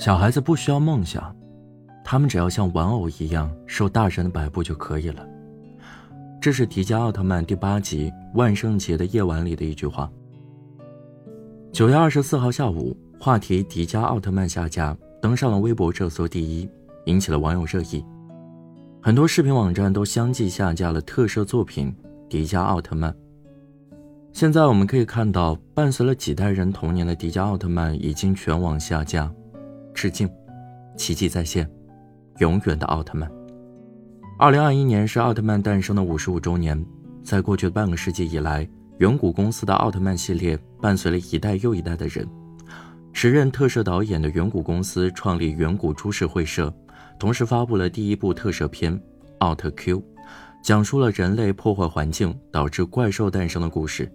小孩子不需要梦想，他们只要像玩偶一样受大人的摆布就可以了。这是迪迦奥特曼第八集万圣节的夜晚里的一句话。九月二十四号下午，话题“迪迦奥特曼下架”登上了微博热搜第一，引起了网友热议。很多视频网站都相继下架了特摄作品《迪迦奥特曼》。现在我们可以看到，伴随了几代人童年的迪迦奥特曼已经全网下架。致敬，奇迹再现，永远的奥特曼。二零二一年是奥特曼诞生的五十五周年，在过去的半个世纪以来，远古公司的奥特曼系列伴随了一代又一代的人。时任特摄导演的远古公司创立远古株式会社，同时发布了第一部特摄片《奥特 Q》，讲述了人类破坏环境导致怪兽诞生的故事。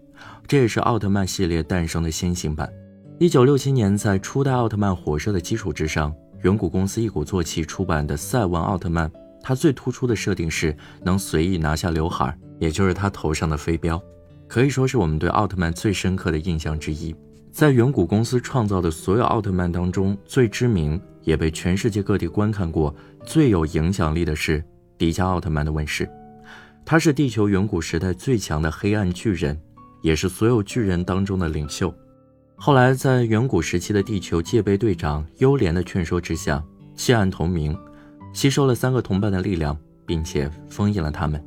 这也是奥特曼系列诞生的先行版。一九六七年，在初代奥特曼火热的基础之上，远古公司一鼓作气出版的赛文奥特曼。它最突出的设定是能随意拿下刘海，也就是他头上的飞镖，可以说是我们对奥特曼最深刻的印象之一。在远古公司创造的所有奥特曼当中，最知名也被全世界各地观看过、最有影响力的是迪迦奥特曼的问世。他是地球远古时代最强的黑暗巨人。也是所有巨人当中的领袖。后来，在远古时期的地球戒备队长优莲的劝说之下，弃暗投明，吸收了三个同伴的力量，并且封印了他们，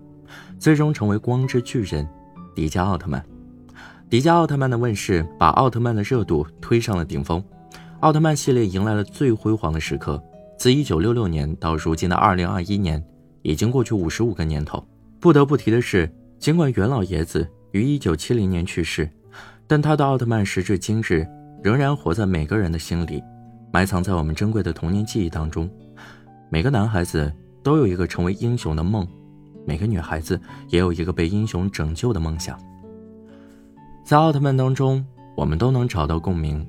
最终成为光之巨人迪迦奥特曼。迪迦奥特曼的问世，把奥特曼的热度推上了顶峰，奥特曼系列迎来了最辉煌的时刻。自1966年到如今的2021年，已经过去五十五个年头。不得不提的是，尽管袁老爷子。于一九七零年去世，但他的奥特曼时至今日仍然活在每个人的心里，埋藏在我们珍贵的童年记忆当中。每个男孩子都有一个成为英雄的梦，每个女孩子也有一个被英雄拯救的梦想。在奥特曼当中，我们都能找到共鸣。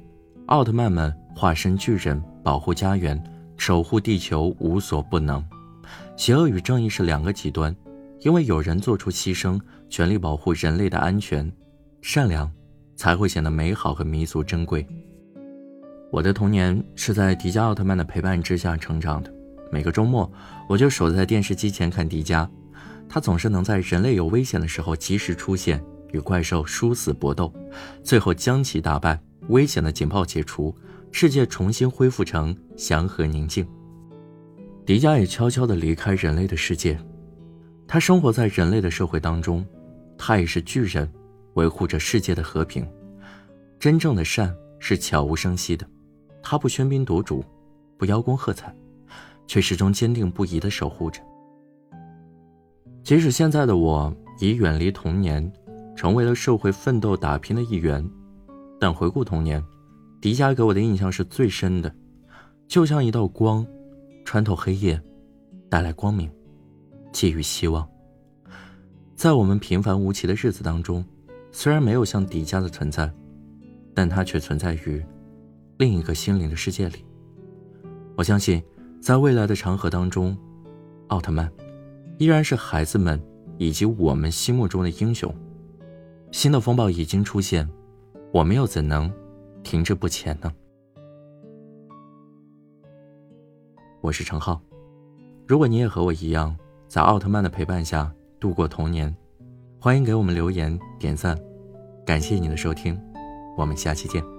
奥特曼们化身巨人，保护家园，守护地球，无所不能。邪恶与正义是两个极端。因为有人做出牺牲，全力保护人类的安全，善良才会显得美好和弥足珍贵。我的童年是在迪迦奥特曼的陪伴之下成长的，每个周末我就守在电视机前看迪迦，他总是能在人类有危险的时候及时出现，与怪兽殊死搏斗，最后将其打败，危险的警报解除，世界重新恢复成祥和宁静。迪迦也悄悄地离开人类的世界。他生活在人类的社会当中，他也是巨人，维护着世界的和平。真正的善是悄无声息的，他不喧宾夺主，不邀功喝彩，却始终坚定不移地守护着。即使现在的我已远离童年，成为了社会奋斗打拼的一员，但回顾童年，迪迦给我的印象是最深的，就像一道光，穿透黑夜，带来光明。寄予希望。在我们平凡无奇的日子当中，虽然没有像迪迦的存在，但他却存在于另一个心灵的世界里。我相信，在未来的长河当中，奥特曼依然是孩子们以及我们心目中的英雄。新的风暴已经出现，我们又怎能停滞不前呢？我是程浩，如果你也和我一样。在奥特曼的陪伴下度过童年，欢迎给我们留言点赞，感谢你的收听，我们下期见。